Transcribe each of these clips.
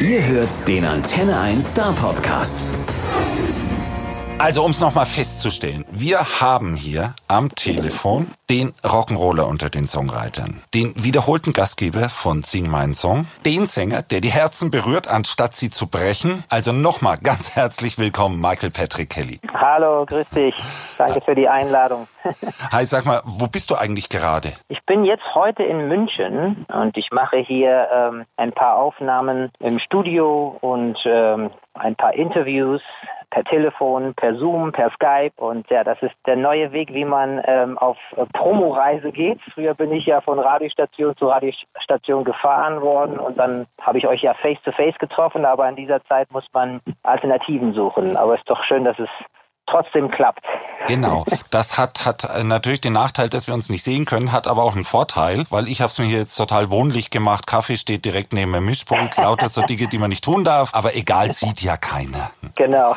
Ihr hört den Antenne 1 Star Podcast. Also um es nochmal festzustellen, wir haben hier am Telefon den Rock'n'Roller unter den Songwritern, den wiederholten Gastgeber von Sing Mein Song, den Sänger, der die Herzen berührt, anstatt sie zu brechen. Also nochmal ganz herzlich willkommen, Michael Patrick Kelly. Hallo, grüß dich. Danke für die Einladung. Hi, sag mal, wo bist du eigentlich gerade? Ich bin jetzt heute in München und ich mache hier ähm, ein paar Aufnahmen im Studio und ähm, ein paar Interviews per Telefon, per Zoom, per Skype. Und ja, das ist der neue Weg, wie man ähm, auf Promoreise geht. Früher bin ich ja von Radiostation zu Radiostation gefahren worden und dann habe ich euch ja face-to-face -face getroffen, aber in dieser Zeit muss man Alternativen suchen. Aber es ist doch schön, dass es trotzdem klappt. Genau, das hat, hat natürlich den Nachteil, dass wir uns nicht sehen können, hat aber auch einen Vorteil, weil ich habe es mir hier jetzt total wohnlich gemacht. Kaffee steht direkt neben dem Mischpult, lauter so Dinge, die man nicht tun darf, aber egal, sieht ja keiner. Genau.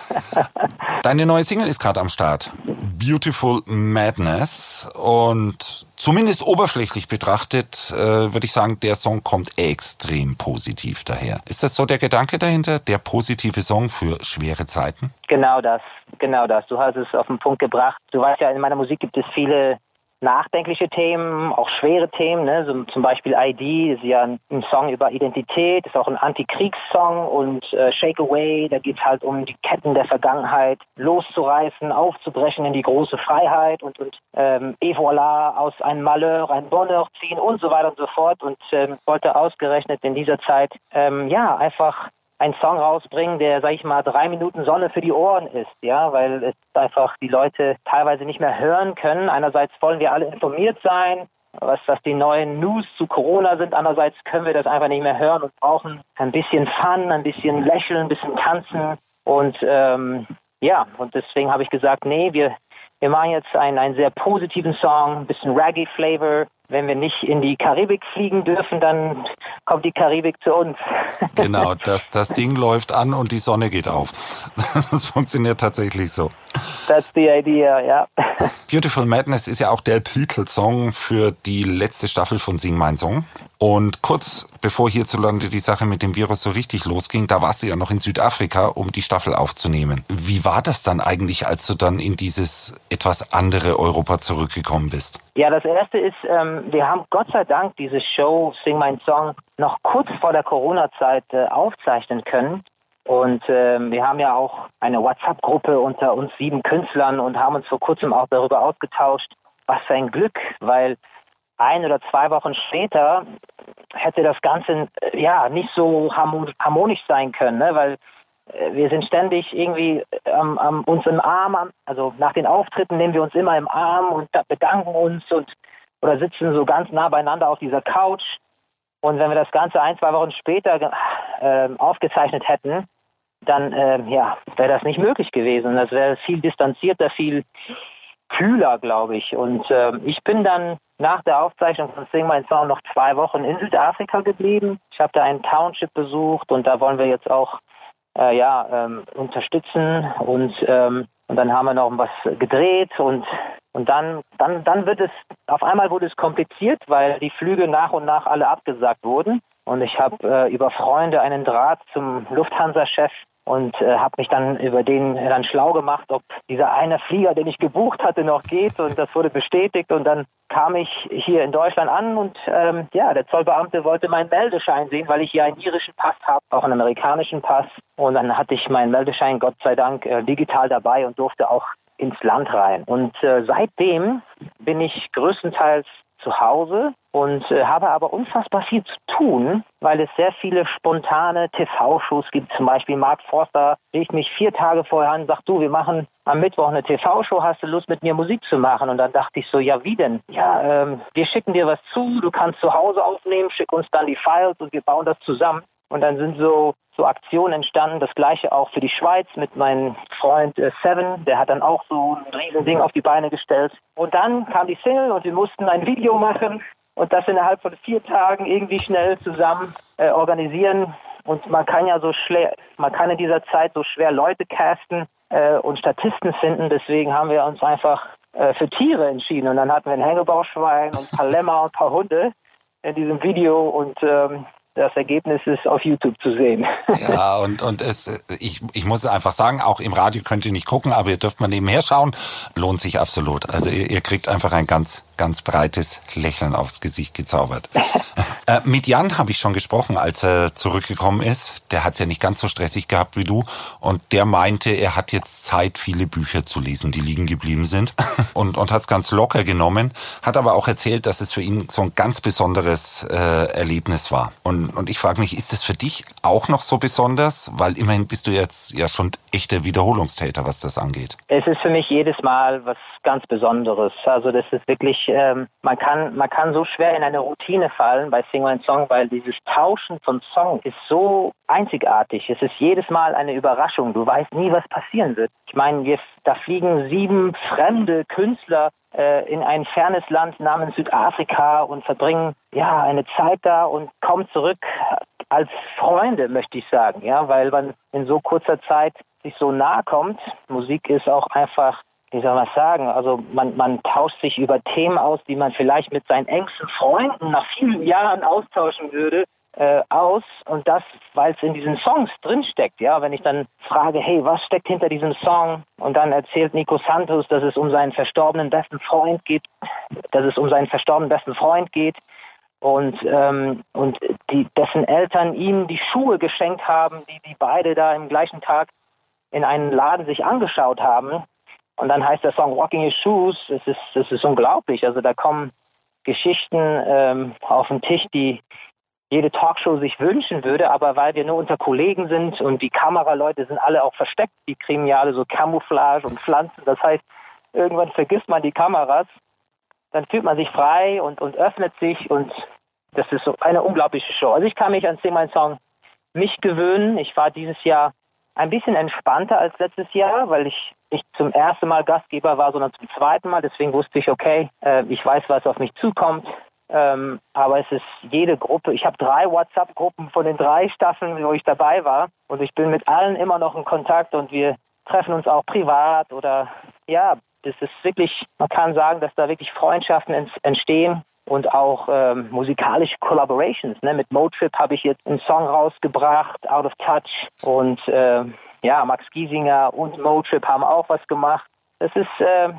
Deine neue Single ist gerade am Start. Beautiful Madness und zumindest oberflächlich betrachtet äh, würde ich sagen, der Song kommt extrem positiv daher. Ist das so der Gedanke dahinter, der positive Song für schwere Zeiten? Genau das, genau das. Du hast es auf den Punkt gebracht. Du weißt ja, in meiner Musik gibt es viele nachdenkliche Themen, auch schwere Themen, ne? so zum Beispiel ID ist ja ein, ein Song über Identität, ist auch ein Antikriegssong und äh, Shake Away, da geht es halt um die Ketten der Vergangenheit loszureißen, aufzubrechen in die große Freiheit und, und ähm, et voilà, aus einem Malheur ein Bonheur ziehen und so weiter und so fort und ähm, wollte ausgerechnet in dieser Zeit ähm, ja einfach einen Song rausbringen, der, sag ich mal, drei Minuten Sonne für die Ohren ist, ja, weil es einfach die Leute teilweise nicht mehr hören können. Einerseits wollen wir alle informiert sein, was, was die neuen News zu Corona sind. Andererseits können wir das einfach nicht mehr hören und brauchen ein bisschen Fun, ein bisschen Lächeln, ein bisschen Tanzen. Und ähm, ja, und deswegen habe ich gesagt, nee, wir, wir machen jetzt einen, einen sehr positiven Song, ein bisschen Reggae-Flavor, wenn wir nicht in die Karibik fliegen dürfen, dann kommt die Karibik zu uns. Genau, das, das Ding läuft an und die Sonne geht auf. Das funktioniert tatsächlich so. That's the idea, ja. Beautiful Madness ist ja auch der Titelsong für die letzte Staffel von Sing Mein Song. Und kurz bevor hierzulande die Sache mit dem Virus so richtig losging, da warst du ja noch in Südafrika, um die Staffel aufzunehmen. Wie war das dann eigentlich, als du dann in dieses etwas andere Europa zurückgekommen bist? Ja, das erste ist, ähm, wir haben Gott sei Dank diese Show Sing Mein Song noch kurz vor der Corona-Zeit äh, aufzeichnen können. Und ähm, wir haben ja auch eine WhatsApp-Gruppe unter uns sieben Künstlern und haben uns vor kurzem auch darüber ausgetauscht, was für ein Glück, weil ein oder zwei Wochen später hätte das Ganze äh, ja nicht so harmonisch sein können, ne? weil äh, wir sind ständig irgendwie ähm, ähm, uns im Arm, also nach den Auftritten nehmen wir uns immer im Arm und bedanken uns und oder sitzen so ganz nah beieinander auf dieser Couch. Und wenn wir das Ganze ein, zwei Wochen später äh, aufgezeichnet hätten, dann äh, ja, wäre das nicht möglich gewesen. Das wäre viel distanzierter, viel kühler, glaube ich. Und äh, ich bin dann nach der Aufzeichnung von Sing My Song noch zwei Wochen in Südafrika geblieben. Ich habe da ein Township besucht und da wollen wir jetzt auch äh, ja, ähm, unterstützen und, ähm, und dann haben wir noch was gedreht und und dann, dann, dann wird es, auf einmal wurde es kompliziert, weil die Flüge nach und nach alle abgesagt wurden. Und ich habe äh, über Freunde einen Draht zum Lufthansa-Chef und äh, habe mich dann über den dann schlau gemacht, ob dieser eine Flieger, den ich gebucht hatte, noch geht. Und das wurde bestätigt. Und dann kam ich hier in Deutschland an und ähm, ja, der Zollbeamte wollte meinen Meldeschein sehen, weil ich hier einen irischen Pass habe, auch einen amerikanischen Pass. Und dann hatte ich meinen Meldeschein Gott sei Dank äh, digital dabei und durfte auch ins Land rein. Und äh, seitdem bin ich größtenteils zu Hause und äh, habe aber unfassbar viel zu tun, weil es sehr viele spontane TV-Shows gibt. Zum Beispiel Mark Forster rief mich vier Tage vorher an und sagt, du, wir machen am Mittwoch eine TV-Show, hast du Lust mit mir Musik zu machen? Und dann dachte ich so, ja, wie denn? Ja, ähm, wir schicken dir was zu, du kannst zu Hause aufnehmen, schick uns dann die Files und wir bauen das zusammen. Und dann sind so, so Aktionen entstanden. Das gleiche auch für die Schweiz mit meinem Freund äh, Seven. Der hat dann auch so ein Riesending auf die Beine gestellt. Und dann kam die Single und wir mussten ein Video machen und das innerhalb von vier Tagen irgendwie schnell zusammen äh, organisieren. Und man kann ja so schwer, man kann in dieser Zeit so schwer Leute casten äh, und Statisten finden. Deswegen haben wir uns einfach äh, für Tiere entschieden. Und dann hatten wir ein Hängebauschwein und ein paar Lämmer und ein paar Hunde in diesem Video und ähm, das Ergebnis ist auf YouTube zu sehen. Ja, und, und es, ich, ich muss einfach sagen, auch im Radio könnt ihr nicht gucken, aber ihr dürft mal nebenher schauen. Lohnt sich absolut. Also ihr, ihr kriegt einfach ein ganz, ganz breites Lächeln aufs Gesicht gezaubert. äh, mit Jan habe ich schon gesprochen, als er zurückgekommen ist. Der hat es ja nicht ganz so stressig gehabt wie du. Und der meinte, er hat jetzt Zeit, viele Bücher zu lesen, die liegen geblieben sind. und, und hat es ganz locker genommen. Hat aber auch erzählt, dass es für ihn so ein ganz besonderes äh, Erlebnis war. Und, und ich frage mich, ist das für dich auch noch so besonders? Weil immerhin bist du jetzt ja schon echter Wiederholungstäter, was das angeht. Es ist für mich jedes Mal was ganz Besonderes. Also das ist wirklich, ähm, man kann, man kann so schwer in eine Routine fallen bei Sing One Song, weil dieses Tauschen von Song ist so einzigartig. Es ist jedes Mal eine Überraschung. Du weißt nie, was passieren wird. Ich meine, wir, da fliegen sieben fremde Künstler äh, in ein fernes Land namens Südafrika und verbringen ja eine Zeit da und kommen zurück als Freunde, möchte ich sagen, ja, weil man in so kurzer Zeit sich so nahe kommt. Musik ist auch einfach, wie soll man sagen, also man, man tauscht sich über Themen aus, die man vielleicht mit seinen engsten Freunden nach vielen Jahren austauschen würde äh, aus und das, weil es in diesen Songs drinsteckt. Ja, wenn ich dann frage, hey, was steckt hinter diesem Song? Und dann erzählt Nico Santos, dass es um seinen verstorbenen besten Freund geht, dass es um seinen verstorbenen besten Freund geht und ähm, und die, dessen Eltern ihm die Schuhe geschenkt haben, die die beide da im gleichen Tag in einen Laden sich angeschaut haben. Und dann heißt der Song Walking Your Shoes. Es ist, es ist unglaublich. Also da kommen Geschichten ähm, auf den Tisch, die, jede Talkshow sich wünschen würde, aber weil wir nur unter Kollegen sind und die Kameraleute sind alle auch versteckt, die kriegen ja alle so Camouflage und Pflanzen, das heißt, irgendwann vergisst man die Kameras, dann fühlt man sich frei und, und öffnet sich und das ist so eine unglaubliche Show. Also ich kann mich an Sing My Song nicht gewöhnen. Ich war dieses Jahr ein bisschen entspannter als letztes Jahr, weil ich nicht zum ersten Mal Gastgeber war, sondern zum zweiten Mal. Deswegen wusste ich, okay, äh, ich weiß, was auf mich zukommt. Ähm, aber es ist jede Gruppe. Ich habe drei WhatsApp-Gruppen von den drei Staffeln, wo ich dabei war. Und ich bin mit allen immer noch in Kontakt und wir treffen uns auch privat oder ja, das ist wirklich, man kann sagen, dass da wirklich Freundschaften entstehen und auch ähm, musikalische Collaborations. Ne? Mit Motrip habe ich jetzt einen Song rausgebracht, Out of Touch. Und äh, ja, Max Giesinger und Motrip haben auch was gemacht. Es ist äh,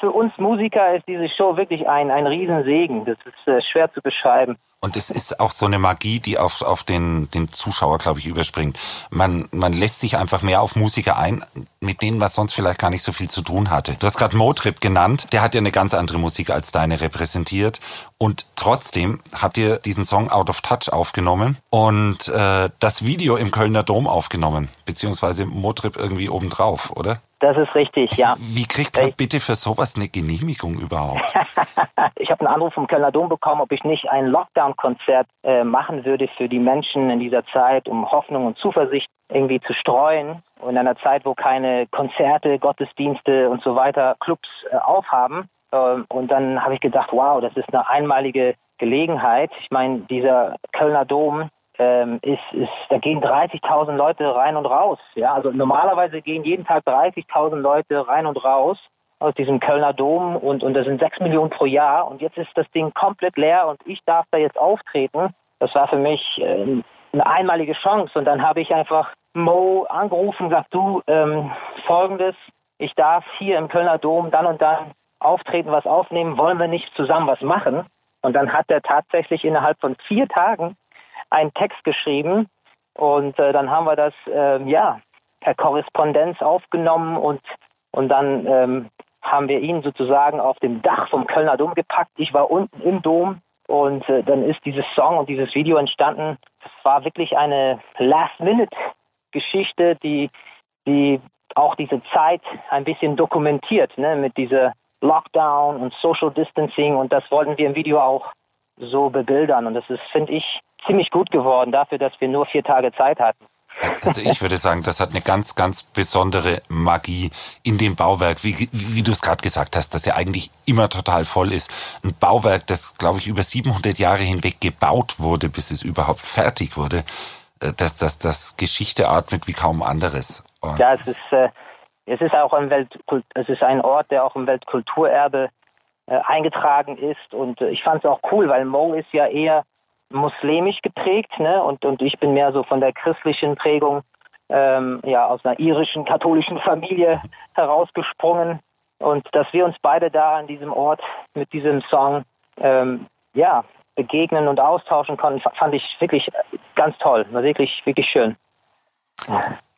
für uns Musiker ist diese Show wirklich ein, ein Riesensegen. Das ist äh, schwer zu beschreiben. Und es ist auch so eine Magie, die auf, auf den, den Zuschauer, glaube ich, überspringt. Man, man lässt sich einfach mehr auf Musiker ein, mit denen man sonst vielleicht gar nicht so viel zu tun hatte. Du hast gerade Motrip genannt. Der hat ja eine ganz andere Musik als deine repräsentiert. Und trotzdem habt ihr diesen Song Out of Touch aufgenommen und äh, das Video im Kölner Dom aufgenommen, beziehungsweise Motrip irgendwie obendrauf, oder? Das ist richtig, ja. Wie kriegt man bitte für sowas eine Genehmigung überhaupt? ich habe einen Anruf vom Kölner Dom bekommen, ob ich nicht ein Lockdown-Konzert äh, machen würde für die Menschen in dieser Zeit, um Hoffnung und Zuversicht irgendwie zu streuen. Und in einer Zeit, wo keine Konzerte, Gottesdienste und so weiter, Clubs äh, aufhaben. Ähm, und dann habe ich gedacht, wow, das ist eine einmalige Gelegenheit. Ich meine, dieser Kölner Dom, ähm, ist, ist, da gehen 30.000 Leute rein und raus. Ja, also normalerweise gehen jeden Tag 30.000 Leute rein und raus aus diesem Kölner Dom und, und das sind 6 Millionen pro Jahr und jetzt ist das Ding komplett leer und ich darf da jetzt auftreten. Das war für mich äh, eine einmalige Chance und dann habe ich einfach Mo angerufen und gesagt, du, ähm, folgendes, ich darf hier im Kölner Dom dann und dann auftreten, was aufnehmen, wollen wir nicht zusammen was machen? Und dann hat er tatsächlich innerhalb von vier Tagen einen Text geschrieben und äh, dann haben wir das äh, ja per Korrespondenz aufgenommen und und dann ähm, haben wir ihn sozusagen auf dem Dach vom Kölner Dom gepackt. Ich war unten im Dom und äh, dann ist dieses Song und dieses Video entstanden. Es war wirklich eine Last-Minute-Geschichte, die die auch diese Zeit ein bisschen dokumentiert, ne, mit dieser Lockdown und Social Distancing und das wollten wir im Video auch so bebildern und das ist, finde ich, ziemlich gut geworden dafür, dass wir nur vier Tage Zeit hatten. Also ich würde sagen, das hat eine ganz, ganz besondere Magie in dem Bauwerk, wie, wie, du es gerade gesagt hast, das ja eigentlich immer total voll ist. Ein Bauwerk, das, glaube ich, über 700 Jahre hinweg gebaut wurde, bis es überhaupt fertig wurde, äh, dass das, das Geschichte atmet wie kaum anderes. Und ja, es ist, äh, es ist auch ein Weltkult, es ist ein Ort, der auch im Weltkulturerbe äh, eingetragen ist und äh, ich fand es auch cool, weil Mo ist ja eher muslimisch geprägt, ne? Und, und ich bin mehr so von der christlichen Prägung, ähm, ja, aus einer irischen katholischen Familie herausgesprungen. Und dass wir uns beide da an diesem Ort mit diesem Song, ähm, ja, begegnen und austauschen konnten, fand ich wirklich ganz toll. Wirklich, wirklich schön.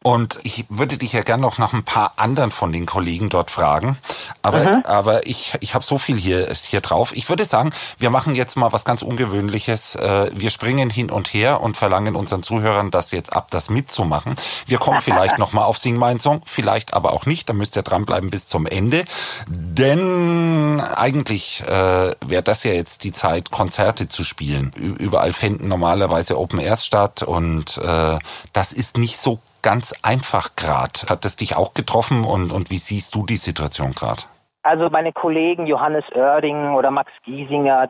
Und ich würde dich ja gern noch nach ein paar anderen von den Kollegen dort fragen. Aber, mhm. aber ich, ich habe so viel hier, hier drauf. Ich würde sagen, wir machen jetzt mal was ganz Ungewöhnliches. Äh, wir springen hin und her und verlangen unseren Zuhörern das jetzt ab, das mitzumachen. Wir kommen vielleicht noch mal auf Sing Mein Song, vielleicht aber auch nicht. Da müsst ihr dranbleiben bis zum Ende. Denn eigentlich äh, wäre das ja jetzt die Zeit, Konzerte zu spielen. Überall finden normalerweise Open Airs statt und äh, das ist nicht so ganz einfach gerade. Hat das dich auch getroffen und, und wie siehst du die Situation gerade? Also meine Kollegen Johannes Oerding oder Max Giesinger,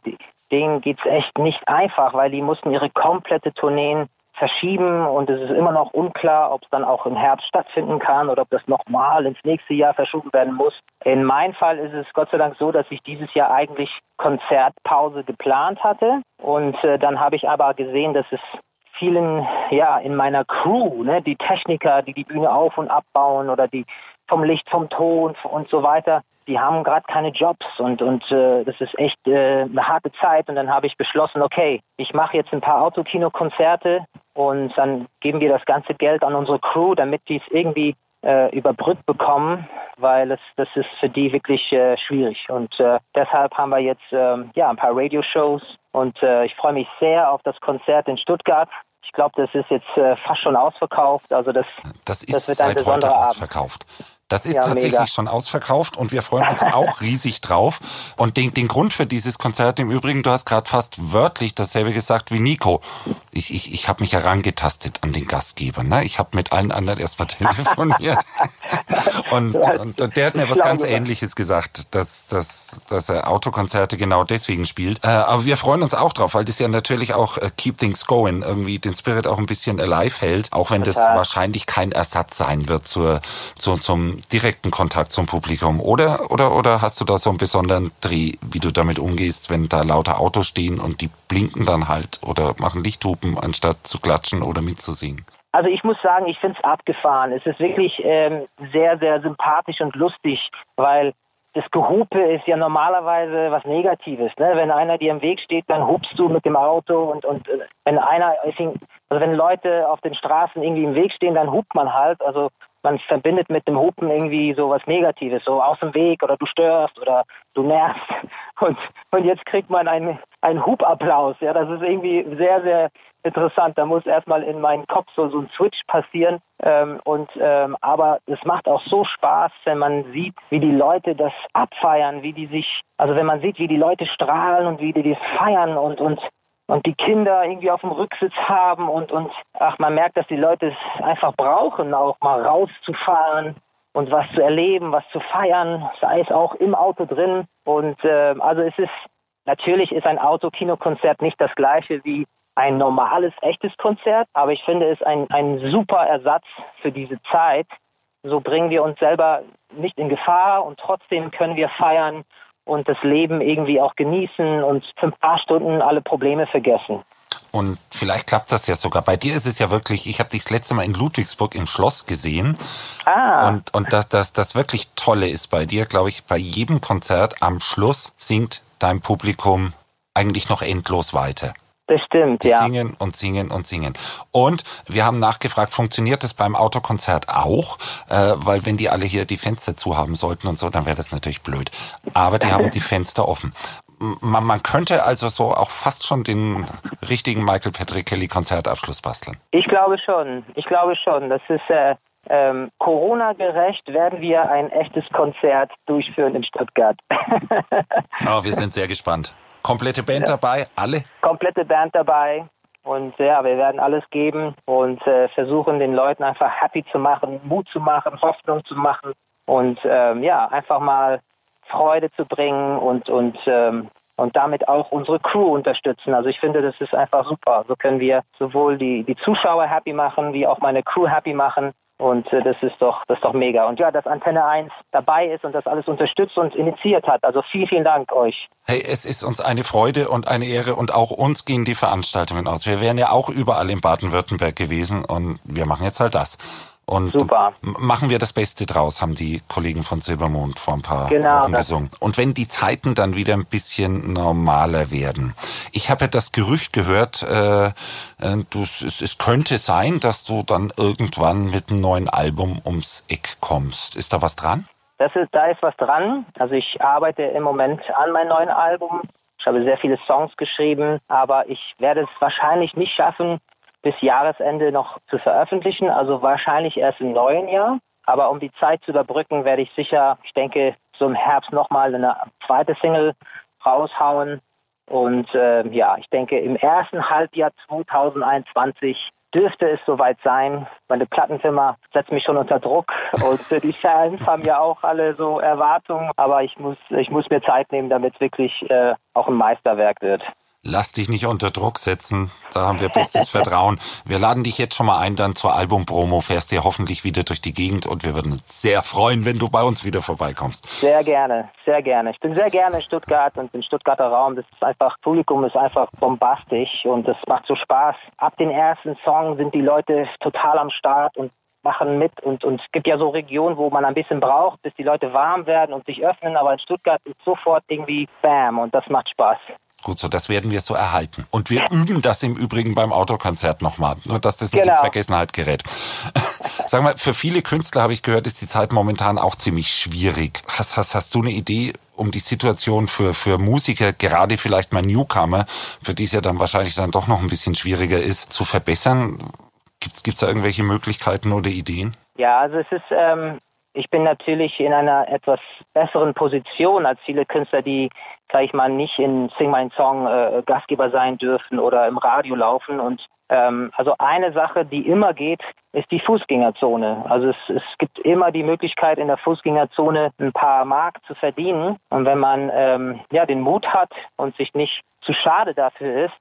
denen geht es echt nicht einfach, weil die mussten ihre komplette Tourneen verschieben und es ist immer noch unklar, ob es dann auch im Herbst stattfinden kann oder ob das nochmal ins nächste Jahr verschoben werden muss. In meinem Fall ist es Gott sei Dank so, dass ich dieses Jahr eigentlich Konzertpause geplant hatte und äh, dann habe ich aber gesehen, dass es vielen, ja, in meiner Crew, ne, die Techniker, die die Bühne auf und abbauen oder die vom Licht, vom Ton und so weiter, die haben gerade keine Jobs und und äh, das ist echt äh, eine harte Zeit und dann habe ich beschlossen, okay, ich mache jetzt ein paar Autokino-Konzerte und dann geben wir das ganze Geld an unsere Crew, damit die es irgendwie äh, überbrückt bekommen, weil es, das ist für die wirklich äh, schwierig. Und äh, deshalb haben wir jetzt äh, ja, ein paar Radioshows und äh, ich freue mich sehr auf das Konzert in Stuttgart. Ich glaube, das ist jetzt äh, fast schon ausverkauft. Also das, das, ist das wird ein seit besonderer heute ausverkauft. Das ist ja, tatsächlich mega. schon ausverkauft und wir freuen uns auch riesig drauf. Und den, den Grund für dieses Konzert im Übrigen, du hast gerade fast wörtlich dasselbe gesagt wie Nico. Ich, ich, ich habe mich herangetastet an den Gastgeber. Ne? Ich habe mit allen anderen erstmal telefoniert. und, und, und, der hat mir was ganz Ähnliches gesagt, dass, dass, dass er Autokonzerte genau deswegen spielt. Äh, aber wir freuen uns auch drauf, weil das ja natürlich auch äh, Keep Things Going irgendwie den Spirit auch ein bisschen alive hält, auch wenn das wahrscheinlich kein Ersatz sein wird zur, zur, zum direkten Kontakt zum Publikum? Oder, oder, oder hast du da so einen besonderen Dreh, wie du damit umgehst, wenn da lauter Autos stehen und die blinken dann halt oder machen Lichthupen, anstatt zu klatschen oder mitzusingen? Also ich muss sagen, ich finde es abgefahren. Es ist wirklich ähm, sehr, sehr sympathisch und lustig, weil das Gehupe ist ja normalerweise was Negatives. Ne? Wenn einer dir im Weg steht, dann hupst du mit dem Auto und, und äh, wenn einer, also wenn Leute auf den Straßen irgendwie im Weg stehen, dann hupt man halt. Also man verbindet mit dem Hupen irgendwie so was Negatives, so aus dem Weg oder du störst oder du nervst. Und, und jetzt kriegt man einen, einen Hubapplaus. Ja, das ist irgendwie sehr, sehr interessant. Da muss erstmal in meinen Kopf so, so ein Switch passieren. Ähm, und, ähm, aber es macht auch so Spaß, wenn man sieht, wie die Leute das abfeiern, wie die sich, also wenn man sieht, wie die Leute strahlen und wie die das feiern und, und und die Kinder irgendwie auf dem Rücksitz haben und, und ach, man merkt, dass die Leute es einfach brauchen, auch mal rauszufahren und was zu erleben, was zu feiern, sei es auch im Auto drin. Und äh, also es ist, natürlich ist ein Autokinokonzert nicht das gleiche wie ein normales, echtes Konzert, aber ich finde es ein, ein super Ersatz für diese Zeit. So bringen wir uns selber nicht in Gefahr und trotzdem können wir feiern und das Leben irgendwie auch genießen und für ein paar Stunden alle Probleme vergessen. Und vielleicht klappt das ja sogar. Bei dir ist es ja wirklich, ich habe dich das letzte Mal in Ludwigsburg im Schloss gesehen. Ah. Und, und das, das, das wirklich Tolle ist bei dir, glaube ich, bei jedem Konzert am Schluss singt dein Publikum eigentlich noch endlos weiter. Das stimmt, ja. Singen und singen und singen. Und wir haben nachgefragt, funktioniert das beim Autokonzert auch? Äh, weil wenn die alle hier die Fenster zu haben sollten und so, dann wäre das natürlich blöd. Aber die haben die Fenster offen. Man, man könnte also so auch fast schon den richtigen Michael Patrick Kelly Konzertabschluss basteln. Ich glaube schon. Ich glaube schon. Das ist äh, ähm, Corona-gerecht werden wir ein echtes Konzert durchführen in Stuttgart. oh, wir sind sehr gespannt. Komplette Band ja. dabei, alle? Komplette Band dabei. Und ja, wir werden alles geben und äh, versuchen, den Leuten einfach happy zu machen, Mut zu machen, Hoffnung zu machen und ähm, ja, einfach mal Freude zu bringen und, und, ähm, und damit auch unsere Crew unterstützen. Also ich finde, das ist einfach super. So können wir sowohl die, die Zuschauer happy machen, wie auch meine Crew happy machen. Und äh, das ist doch, das ist doch mega. Und ja, dass Antenne 1 dabei ist und das alles unterstützt und initiiert hat. Also vielen, vielen Dank euch. Hey, es ist uns eine Freude und eine Ehre und auch uns gehen die Veranstaltungen aus. Wir wären ja auch überall in Baden-Württemberg gewesen und wir machen jetzt halt das. Und Super. machen wir das Beste draus, haben die Kollegen von Silbermond vor ein paar genau, Wochen gesungen. Und wenn die Zeiten dann wieder ein bisschen normaler werden. Ich habe ja das Gerücht gehört, äh, äh, du, es, es könnte sein, dass du dann irgendwann mit einem neuen Album ums Eck kommst. Ist da was dran? Das ist, da ist was dran. Also ich arbeite im Moment an meinem neuen Album. Ich habe sehr viele Songs geschrieben, aber ich werde es wahrscheinlich nicht schaffen, bis Jahresende noch zu veröffentlichen, also wahrscheinlich erst im neuen Jahr. Aber um die Zeit zu überbrücken, werde ich sicher, ich denke, so im Herbst nochmal eine zweite Single raushauen. Und äh, ja, ich denke, im ersten Halbjahr 2021 dürfte es soweit sein. Meine Plattenfirma setzt mich schon unter Druck und die Fans haben ja auch alle so Erwartungen. Aber ich muss, ich muss mir Zeit nehmen, damit es wirklich äh, auch ein Meisterwerk wird. Lass dich nicht unter Druck setzen. Da haben wir bestes Vertrauen. Wir laden dich jetzt schon mal ein, dann zur Albumpromo. Fährst dir hoffentlich wieder durch die Gegend und wir würden uns sehr freuen, wenn du bei uns wieder vorbeikommst. Sehr gerne, sehr gerne. Ich bin sehr gerne in Stuttgart und im Stuttgarter Raum. Das ist einfach, Publikum ist einfach bombastisch und das macht so Spaß. Ab den ersten Song sind die Leute total am Start und machen mit und, und es gibt ja so Regionen, wo man ein bisschen braucht, bis die Leute warm werden und sich öffnen, aber in Stuttgart ist sofort irgendwie Bam und das macht Spaß. Gut so, das werden wir so erhalten. Und wir üben das im Übrigen beim Autokonzert nochmal, nur dass das nicht genau. in Vergessenheit gerät. Sag mal, für viele Künstler habe ich gehört, ist die Zeit momentan auch ziemlich schwierig. Hast, hast, hast du eine Idee, um die Situation für, für Musiker, gerade vielleicht mal Newcomer, für die es ja dann wahrscheinlich dann doch noch ein bisschen schwieriger ist, zu verbessern? Gibt's gibt's da irgendwelche Möglichkeiten oder Ideen? Ja, also es ist, ähm, ich bin natürlich in einer etwas besseren Position als viele Künstler, die, sag ich mal, nicht in Sing My Song äh, Gastgeber sein dürfen oder im Radio laufen. Und ähm, also eine Sache, die immer geht, ist die Fußgängerzone. Also es, es gibt immer die Möglichkeit, in der Fußgängerzone ein paar Mark zu verdienen. Und wenn man ähm, ja den Mut hat und sich nicht zu schade dafür ist,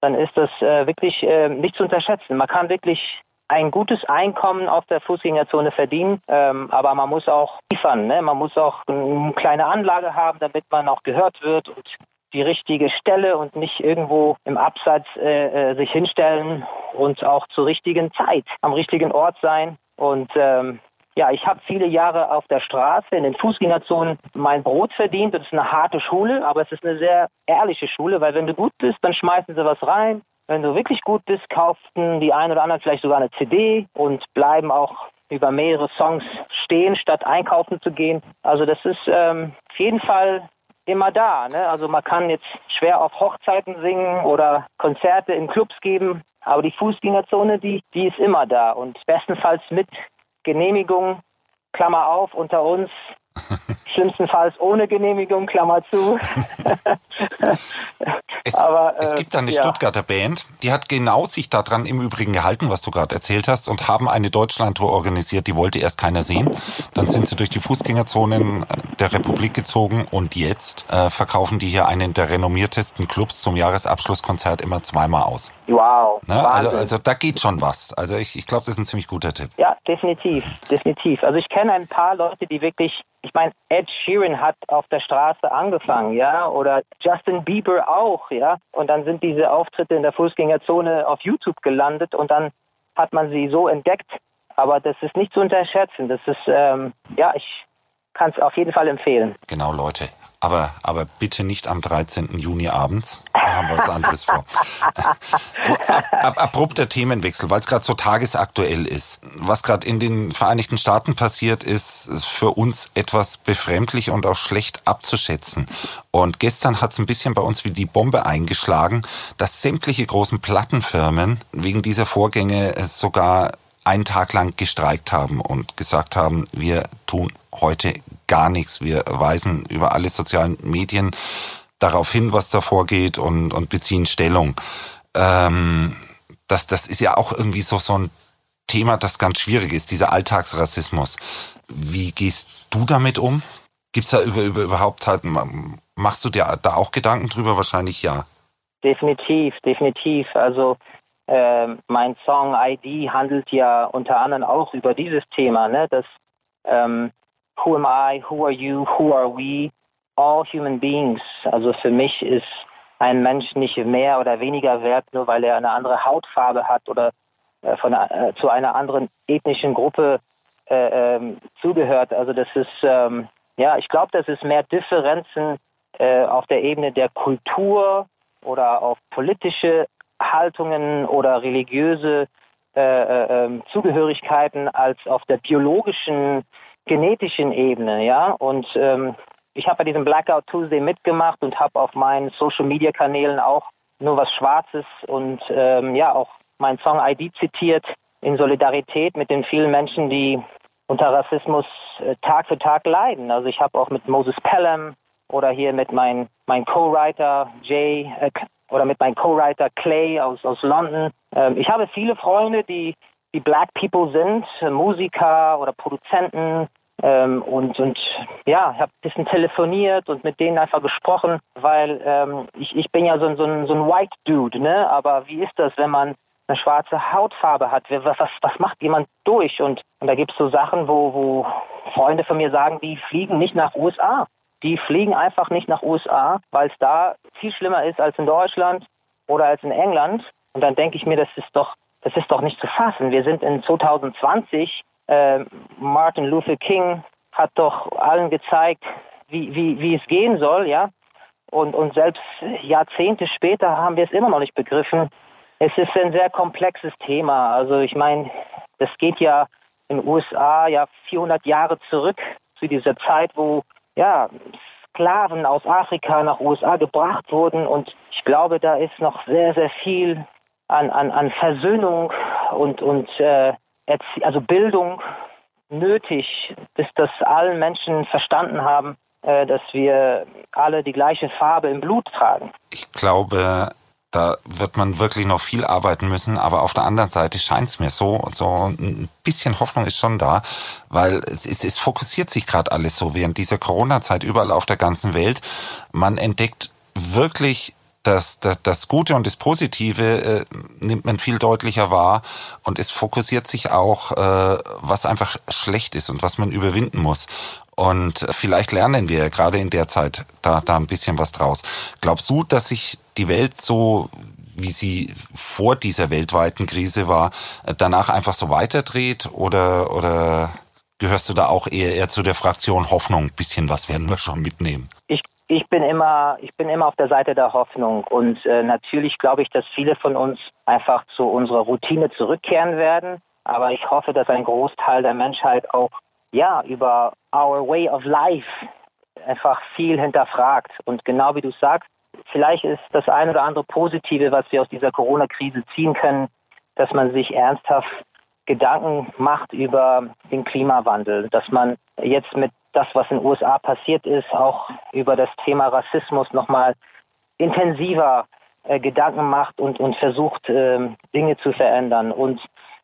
dann ist das äh, wirklich äh, nicht zu unterschätzen. Man kann wirklich ein gutes Einkommen auf der Fußgängerzone verdienen, ähm, aber man muss auch liefern. Ne? Man muss auch eine kleine Anlage haben, damit man auch gehört wird und die richtige Stelle und nicht irgendwo im Abseits äh, äh, sich hinstellen und auch zur richtigen Zeit am richtigen Ort sein. Und ähm, ja, ich habe viele Jahre auf der Straße in den Fußgängerzonen mein Brot verdient. Das ist eine harte Schule, aber es ist eine sehr ehrliche Schule, weil wenn du gut bist, dann schmeißen sie was rein. Wenn du wirklich gut bist, kauften die einen oder anderen vielleicht sogar eine CD und bleiben auch über mehrere Songs stehen, statt einkaufen zu gehen. Also das ist ähm, auf jeden Fall immer da. Ne? Also man kann jetzt schwer auf Hochzeiten singen oder Konzerte in Clubs geben, aber die Fußgängerzone, die, die ist immer da und bestenfalls mit Genehmigung, Klammer auf, unter uns, Schlimmstenfalls ohne Genehmigung, Klammer zu. es, Aber, äh, es gibt eine ja. Stuttgarter Band, die hat genau sich daran im Übrigen gehalten, was du gerade erzählt hast, und haben eine Deutschlandtour organisiert, die wollte erst keiner sehen. Dann sind sie durch die Fußgängerzonen der Republik gezogen und jetzt äh, verkaufen die hier einen der renommiertesten Clubs zum Jahresabschlusskonzert immer zweimal aus. Wow. Ne? Also, also da geht schon was. Also ich, ich glaube, das ist ein ziemlich guter Tipp. Ja, definitiv, definitiv. Also ich kenne ein paar Leute, die wirklich ich meine, Ed Sheeran hat auf der Straße angefangen, ja, oder Justin Bieber auch, ja, und dann sind diese Auftritte in der Fußgängerzone auf YouTube gelandet und dann hat man sie so entdeckt. Aber das ist nicht zu unterschätzen. Das ist, ähm, ja, ich kann es auf jeden Fall empfehlen. Genau, Leute. Aber, aber bitte nicht am 13. Juni abends. Da haben wir was anderes vor. ab, ab, abrupter Themenwechsel, weil es gerade so tagesaktuell ist. Was gerade in den Vereinigten Staaten passiert, ist für uns etwas befremdlich und auch schlecht abzuschätzen. Und gestern hat es ein bisschen bei uns wie die Bombe eingeschlagen, dass sämtliche großen Plattenfirmen wegen dieser Vorgänge sogar einen Tag lang gestreikt haben und gesagt haben, wir tun heute gar nichts. Wir weisen über alle sozialen Medien darauf hin, was da vorgeht und, und beziehen Stellung. Ähm, das, das ist ja auch irgendwie so, so ein Thema, das ganz schwierig ist, dieser Alltagsrassismus. Wie gehst du damit um? Gibt's da über, über überhaupt halt, machst du dir da auch Gedanken drüber? Wahrscheinlich ja. Definitiv, definitiv. Also äh, mein Song ID handelt ja unter anderem auch über dieses Thema, ne? dass ähm, Who am I, who are you, who are we, all human beings. Also für mich ist ein Mensch nicht mehr oder weniger wert, nur weil er eine andere Hautfarbe hat oder äh, von äh, zu einer anderen ethnischen Gruppe äh, ähm, zugehört. Also das ist, ähm, ja, ich glaube, dass es mehr Differenzen äh, auf der Ebene der Kultur oder auf politische Haltungen oder religiöse äh, äh, ähm, Zugehörigkeiten als auf der biologischen, genetischen Ebene, ja. Und ähm, ich habe bei diesem Blackout Tuesday mitgemacht und habe auf meinen Social Media Kanälen auch nur was Schwarzes und ähm, ja auch meinen Song ID zitiert in Solidarität mit den vielen Menschen, die unter Rassismus äh, Tag für Tag leiden. Also ich habe auch mit Moses Pelham oder hier mit meinem mein Co-Writer Jay äh, oder mit meinem Co-Writer Clay aus, aus London. Ähm, ich habe viele Freunde, die, die Black People sind, Musiker oder Produzenten, ähm, und, und ja, ich habe ein bisschen telefoniert und mit denen einfach gesprochen, weil ähm, ich, ich bin ja so, so, ein, so ein White Dude, ne? Aber wie ist das, wenn man eine schwarze Hautfarbe hat? Was, was, was macht jemand durch? Und, und da gibt es so Sachen, wo, wo Freunde von mir sagen, die fliegen nicht nach USA. Die fliegen einfach nicht nach USA, weil es da viel schlimmer ist als in Deutschland oder als in England. Und dann denke ich mir, das ist doch, das ist doch nicht zu fassen. Wir sind in 2020 äh, Martin Luther King hat doch allen gezeigt, wie, wie, wie es gehen soll, ja. Und, und selbst Jahrzehnte später haben wir es immer noch nicht begriffen. Es ist ein sehr komplexes Thema. Also ich meine, das geht ja in den USA ja 400 Jahre zurück zu dieser Zeit, wo ja Sklaven aus Afrika nach USA gebracht wurden. Und ich glaube, da ist noch sehr, sehr viel an, an, an Versöhnung und, und äh, also Bildung nötig, bis das allen Menschen verstanden haben, äh, dass wir alle die gleiche Farbe im Blut tragen. Ich glaube, da wird man wirklich noch viel arbeiten müssen, aber auf der anderen Seite scheint es mir so, so ein bisschen Hoffnung ist schon da, weil es, es fokussiert sich gerade alles so während dieser Corona-Zeit überall auf der ganzen Welt. Man entdeckt wirklich das, das, das Gute und das Positive äh, nimmt man viel deutlicher wahr und es fokussiert sich auch, äh, was einfach schlecht ist und was man überwinden muss. Und vielleicht lernen wir gerade in der Zeit da, da ein bisschen was draus. Glaubst du, dass sich die Welt so, wie sie vor dieser weltweiten Krise war, danach einfach so weiterdreht oder, oder gehörst du da auch eher, eher zu der Fraktion Hoffnung? bisschen was werden wir schon mitnehmen. Ich ich bin immer, ich bin immer auf der Seite der Hoffnung und äh, natürlich glaube ich, dass viele von uns einfach zu unserer Routine zurückkehren werden. Aber ich hoffe, dass ein Großteil der Menschheit auch ja über our way of life einfach viel hinterfragt. Und genau wie du sagst, vielleicht ist das eine oder andere Positive, was wir aus dieser Corona-Krise ziehen können, dass man sich ernsthaft Gedanken macht über den Klimawandel, dass man jetzt mit das, was in den USA passiert ist, auch über das Thema Rassismus nochmal intensiver äh, Gedanken macht und, und versucht, äh, Dinge zu verändern. Und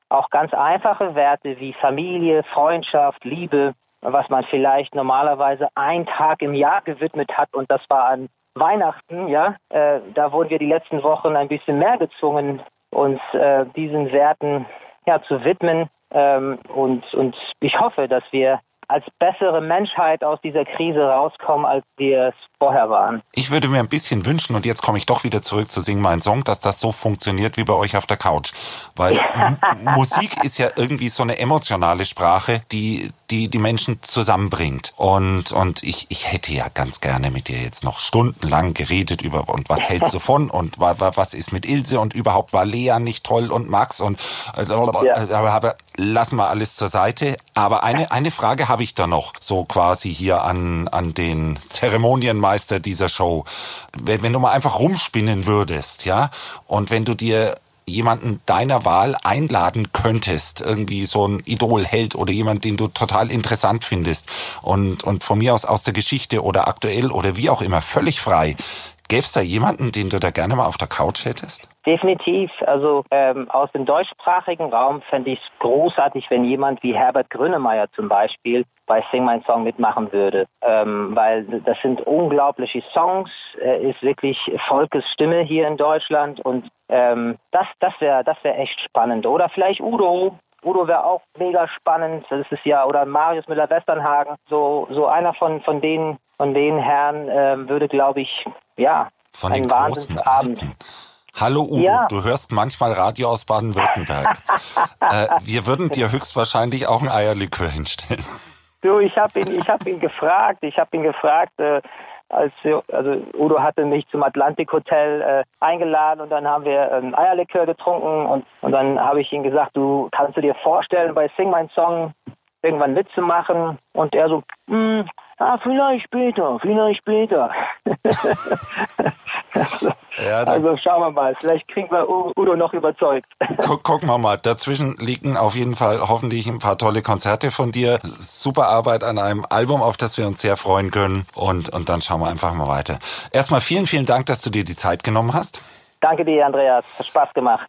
auch ganz einfache Werte wie Familie, Freundschaft, Liebe, was man vielleicht normalerweise einen Tag im Jahr gewidmet hat und das war an Weihnachten, ja, äh, da wurden wir die letzten Wochen ein bisschen mehr gezwungen, uns äh, diesen Werten ja, zu widmen. Ähm, und, und ich hoffe, dass wir als bessere Menschheit aus dieser Krise rauskommen, als wir es vorher waren. Ich würde mir ein bisschen wünschen, und jetzt komme ich doch wieder zurück zu Sing Mein Song, dass das so funktioniert wie bei euch auf der Couch. Weil Musik ist ja irgendwie so eine emotionale Sprache, die die die Menschen zusammenbringt. Und, und ich, ich hätte ja ganz gerne mit dir jetzt noch stundenlang geredet über, und was hältst du von und was ist mit Ilse und überhaupt war Lea nicht toll und Max und äh, ja. aber lassen wir alles zur Seite. Aber eine, eine Frage habe ich da noch, so quasi hier an, an den Zeremonienmeister dieser Show. Wenn, wenn du mal einfach rumspinnen würdest, ja, und wenn du dir jemanden deiner Wahl einladen könntest, irgendwie so ein Idolheld oder jemand, den du total interessant findest und, und von mir aus aus der Geschichte oder aktuell oder wie auch immer, völlig frei. Gäbe es da jemanden, den du da gerne mal auf der Couch hättest? Definitiv. Also ähm, aus dem deutschsprachigen Raum fände ich es großartig, wenn jemand wie Herbert Grönemeyer zum Beispiel bei Sing My Song mitmachen würde. Ähm, weil das sind unglaubliche Songs. Er ist wirklich Volkes Stimme hier in Deutschland und ähm, das, das wäre das wär echt spannend. Oder vielleicht Udo. Udo wäre auch mega spannend. Das ist ja, oder Marius Müller-Westernhagen. So, so einer von, von den, von den Herren ähm, würde, glaube ich, ja, von einen Wahnsinnsabend. Hallo Udo, ja. du hörst manchmal Radio aus Baden-Württemberg. äh, wir würden dir höchstwahrscheinlich auch ein Eierlikör hinstellen. Du, ich habe ihn, ich habe ihn gefragt, ich habe ihn gefragt, äh, als wir, also Udo hatte mich zum Atlantik Hotel äh, eingeladen und dann haben wir ein Eierlikör getrunken und, und dann habe ich ihm gesagt, du kannst du dir vorstellen, bei Sing My Song irgendwann mitzumachen und er so, hm, ah, vielleicht später, vielleicht später. ja, also schauen wir mal, vielleicht kriegen wir Udo noch überzeugt. Guck, gucken wir mal, dazwischen liegen auf jeden Fall hoffentlich ein paar tolle Konzerte von dir. Super Arbeit an einem Album, auf das wir uns sehr freuen können. Und, und dann schauen wir einfach mal weiter. Erstmal vielen, vielen Dank, dass du dir die Zeit genommen hast. Danke dir, Andreas. Hat Spaß gemacht.